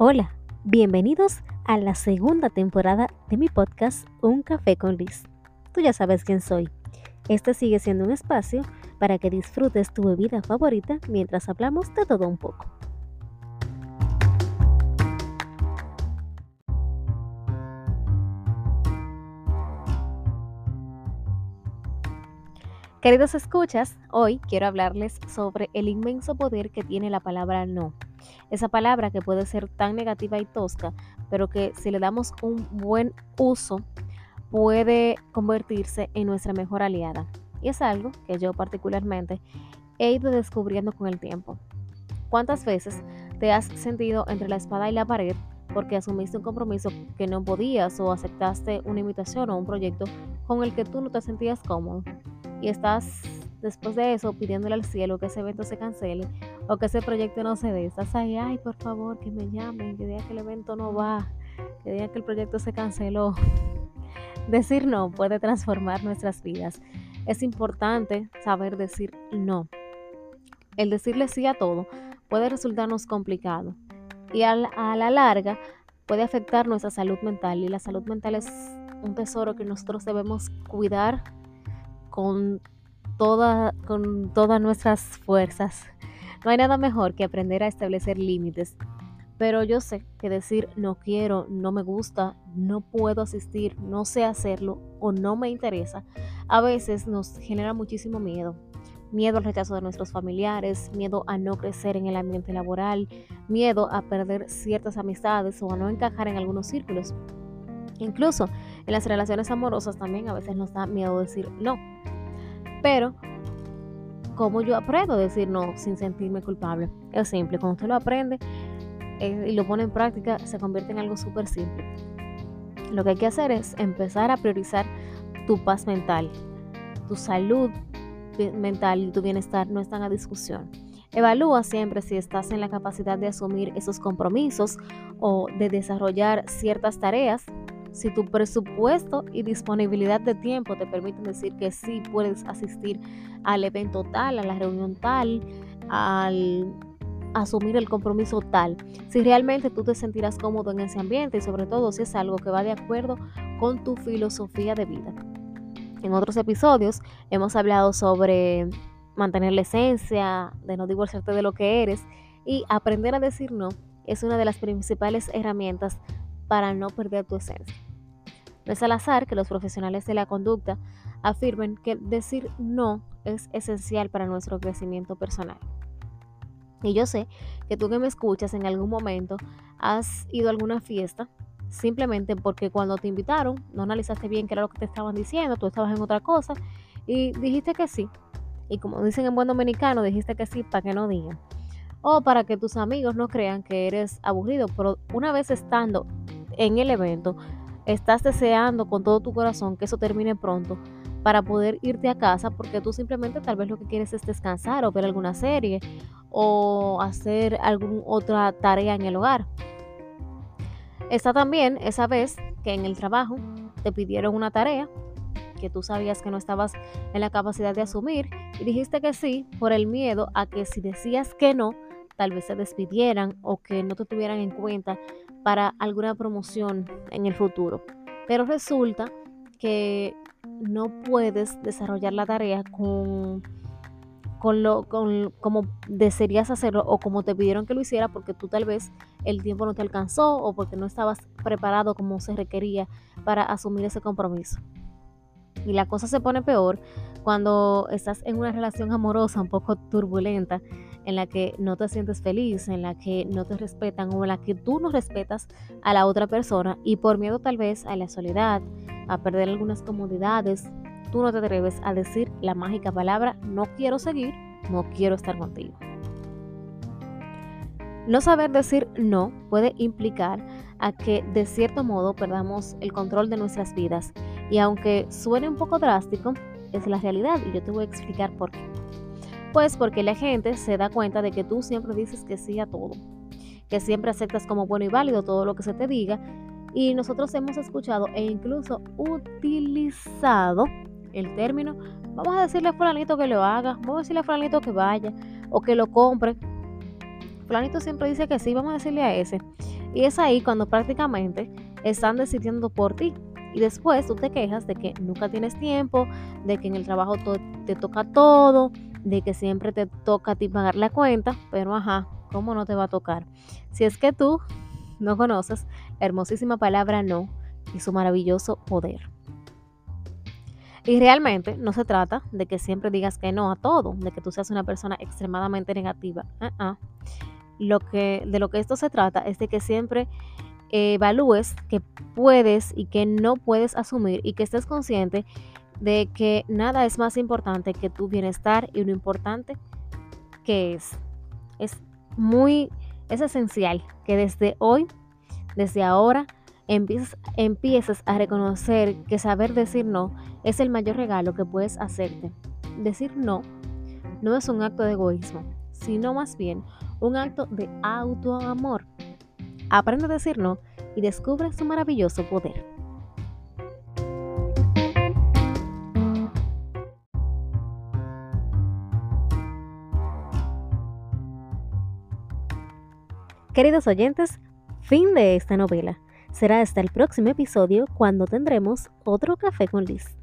Hola, bienvenidos a la segunda temporada de mi podcast Un Café con Liz. Tú ya sabes quién soy. Este sigue siendo un espacio para que disfrutes tu bebida favorita mientras hablamos de todo un poco. Queridos escuchas, hoy quiero hablarles sobre el inmenso poder que tiene la palabra no esa palabra que puede ser tan negativa y tosca, pero que si le damos un buen uso puede convertirse en nuestra mejor aliada. Y es algo que yo particularmente he ido descubriendo con el tiempo. ¿Cuántas veces te has sentido entre la espada y la pared porque asumiste un compromiso que no podías o aceptaste una invitación o un proyecto con el que tú no te sentías cómodo? Y estás después de eso pidiéndole al cielo que ese evento se cancele o que ese proyecto no se dé. Estás ahí, ay, por favor, que me llamen, que diga que el evento no va, que diga que el proyecto se canceló. Decir no puede transformar nuestras vidas. Es importante saber decir no. El decirle sí a todo puede resultarnos complicado y a la larga puede afectar nuestra salud mental y la salud mental es un tesoro que nosotros debemos cuidar con, toda, con todas nuestras fuerzas. No hay nada mejor que aprender a establecer límites. Pero yo sé que decir no quiero, no me gusta, no puedo asistir, no sé hacerlo o no me interesa, a veces nos genera muchísimo miedo. Miedo al rechazo de nuestros familiares, miedo a no crecer en el ambiente laboral, miedo a perder ciertas amistades o a no encajar en algunos círculos. Incluso en las relaciones amorosas también a veces nos da miedo decir no. Pero ¿Cómo yo aprendo a decir no sin sentirme culpable? Es simple, cuando usted lo aprende eh, y lo pone en práctica, se convierte en algo súper simple. Lo que hay que hacer es empezar a priorizar tu paz mental, tu salud mental y tu bienestar no están a discusión. Evalúa siempre si estás en la capacidad de asumir esos compromisos o de desarrollar ciertas tareas si tu presupuesto y disponibilidad de tiempo te permiten decir que sí puedes asistir al evento tal, a la reunión tal, al asumir el compromiso tal, si realmente tú te sentirás cómodo en ese ambiente y sobre todo si es algo que va de acuerdo con tu filosofía de vida. En otros episodios hemos hablado sobre mantener la esencia, de no divorciarte de lo que eres y aprender a decir no es una de las principales herramientas para no perder tu esencia. No es al azar que los profesionales de la conducta afirmen que decir no es esencial para nuestro crecimiento personal. Y yo sé que tú que me escuchas en algún momento has ido a alguna fiesta simplemente porque cuando te invitaron no analizaste bien qué era lo que te estaban diciendo, tú estabas en otra cosa y dijiste que sí. Y como dicen en buen dominicano, dijiste que sí para que no digan. O para que tus amigos no crean que eres aburrido, pero una vez estando en el evento, estás deseando con todo tu corazón que eso termine pronto para poder irte a casa porque tú simplemente tal vez lo que quieres es descansar o ver alguna serie o hacer alguna otra tarea en el hogar. Está también esa vez que en el trabajo te pidieron una tarea que tú sabías que no estabas en la capacidad de asumir y dijiste que sí por el miedo a que si decías que no, tal vez se despidieran o que no te tuvieran en cuenta para alguna promoción en el futuro. Pero resulta que no puedes desarrollar la tarea con, con lo con, como desearías hacerlo o como te pidieron que lo hiciera porque tú tal vez el tiempo no te alcanzó o porque no estabas preparado como se requería para asumir ese compromiso. Y la cosa se pone peor cuando estás en una relación amorosa un poco turbulenta en la que no te sientes feliz, en la que no te respetan o en la que tú no respetas a la otra persona y por miedo tal vez a la soledad, a perder algunas comodidades, tú no te atreves a decir la mágica palabra no quiero seguir, no quiero estar contigo. No saber decir no puede implicar a que de cierto modo perdamos el control de nuestras vidas y aunque suene un poco drástico, es la realidad y yo te voy a explicar por qué. Pues porque la gente se da cuenta de que tú siempre dices que sí a todo. que siempre aceptas como bueno y válido todo lo que se te diga. Y nosotros hemos escuchado e incluso utilizado el término, vamos a decirle a fulanito que lo haga, vamos a decirle a fulanito que vaya o que lo compre. Fulanito siempre dice que sí, vamos a decirle a ese. Y es ahí cuando prácticamente están decidiendo por ti. Y después tú te quejas de que nunca tienes tiempo, de que en el trabajo te toca todo, de que siempre te toca a ti pagar la cuenta, pero ajá, ¿cómo no te va a tocar? Si es que tú no conoces la hermosísima palabra no y su maravilloso poder. Y realmente no se trata de que siempre digas que no a todo, de que tú seas una persona extremadamente negativa. Lo que, de lo que esto se trata es de que siempre evalúes que puedes y que no puedes asumir y que estés consciente de que nada es más importante que tu bienestar y lo importante que es. Es muy, es esencial que desde hoy, desde ahora, empieces, empieces a reconocer que saber decir no es el mayor regalo que puedes hacerte. Decir no no es un acto de egoísmo, sino más bien un acto de autoamor. Aprende a decir no y descubre su maravilloso poder. Queridos oyentes, fin de esta novela. Será hasta el próximo episodio cuando tendremos otro café con Liz.